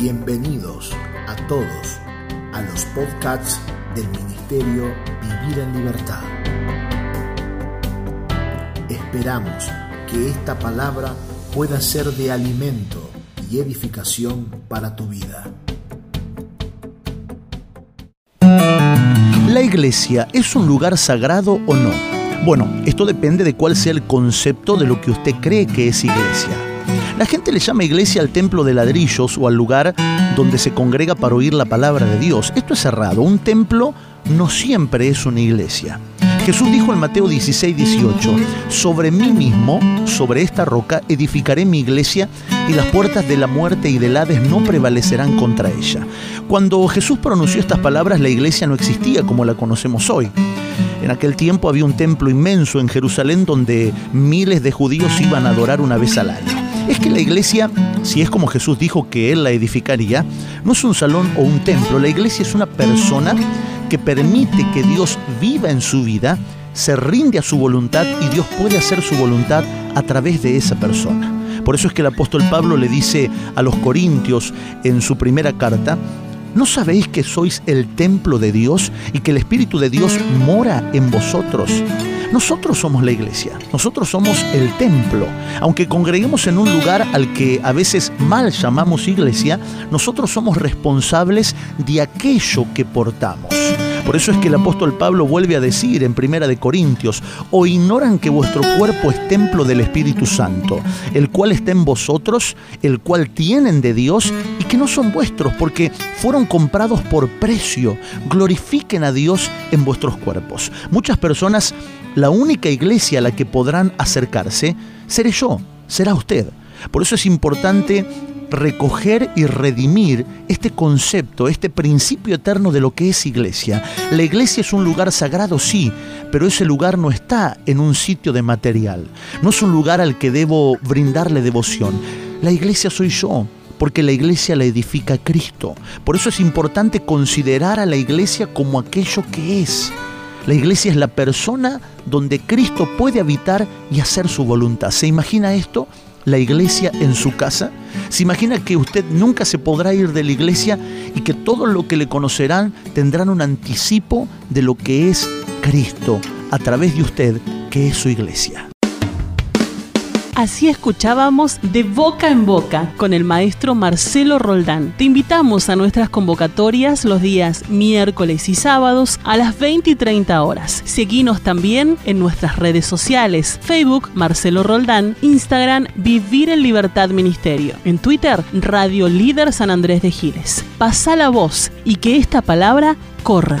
Bienvenidos a todos a los podcasts del Ministerio Vivir en Libertad. Esperamos que esta palabra pueda ser de alimento y edificación para tu vida. ¿La iglesia es un lugar sagrado o no? Bueno, esto depende de cuál sea el concepto de lo que usted cree que es iglesia. La gente le llama iglesia al templo de ladrillos o al lugar donde se congrega para oír la palabra de Dios. Esto es errado. Un templo no siempre es una iglesia. Jesús dijo en Mateo 16, 18, sobre mí mismo, sobre esta roca, edificaré mi iglesia y las puertas de la muerte y del Hades no prevalecerán contra ella. Cuando Jesús pronunció estas palabras, la iglesia no existía como la conocemos hoy. En aquel tiempo había un templo inmenso en Jerusalén donde miles de judíos iban a adorar una vez al año. Es que la iglesia, si es como Jesús dijo que Él la edificaría, no es un salón o un templo, la iglesia es una persona que permite que Dios viva en su vida, se rinde a su voluntad y Dios puede hacer su voluntad a través de esa persona. Por eso es que el apóstol Pablo le dice a los corintios en su primera carta, ¿No sabéis que sois el templo de Dios y que el Espíritu de Dios mora en vosotros? Nosotros somos la iglesia, nosotros somos el templo. Aunque congreguemos en un lugar al que a veces mal llamamos iglesia, nosotros somos responsables de aquello que portamos. Por eso es que el apóstol Pablo vuelve a decir en Primera de Corintios, o ignoran que vuestro cuerpo es templo del Espíritu Santo, el cual está en vosotros, el cual tienen de Dios y que no son vuestros porque fueron comprados por precio. Glorifiquen a Dios en vuestros cuerpos. Muchas personas, la única iglesia a la que podrán acercarse, seré yo, será usted. Por eso es importante recoger y redimir este concepto, este principio eterno de lo que es iglesia. La iglesia es un lugar sagrado, sí, pero ese lugar no está en un sitio de material. No es un lugar al que debo brindarle devoción. La iglesia soy yo, porque la iglesia la edifica Cristo. Por eso es importante considerar a la iglesia como aquello que es. La iglesia es la persona donde Cristo puede habitar y hacer su voluntad. ¿Se imagina esto? la iglesia en su casa? ¿Se imagina que usted nunca se podrá ir de la iglesia y que todo lo que le conocerán tendrán un anticipo de lo que es Cristo a través de usted, que es su iglesia? Así escuchábamos de boca en boca con el maestro Marcelo Roldán. Te invitamos a nuestras convocatorias los días miércoles y sábados a las 20 y 30 horas. Seguinos también en nuestras redes sociales, Facebook Marcelo Roldán, Instagram Vivir en Libertad Ministerio, en Twitter Radio Líder San Andrés de Giles. Pasa la voz y que esta palabra corra.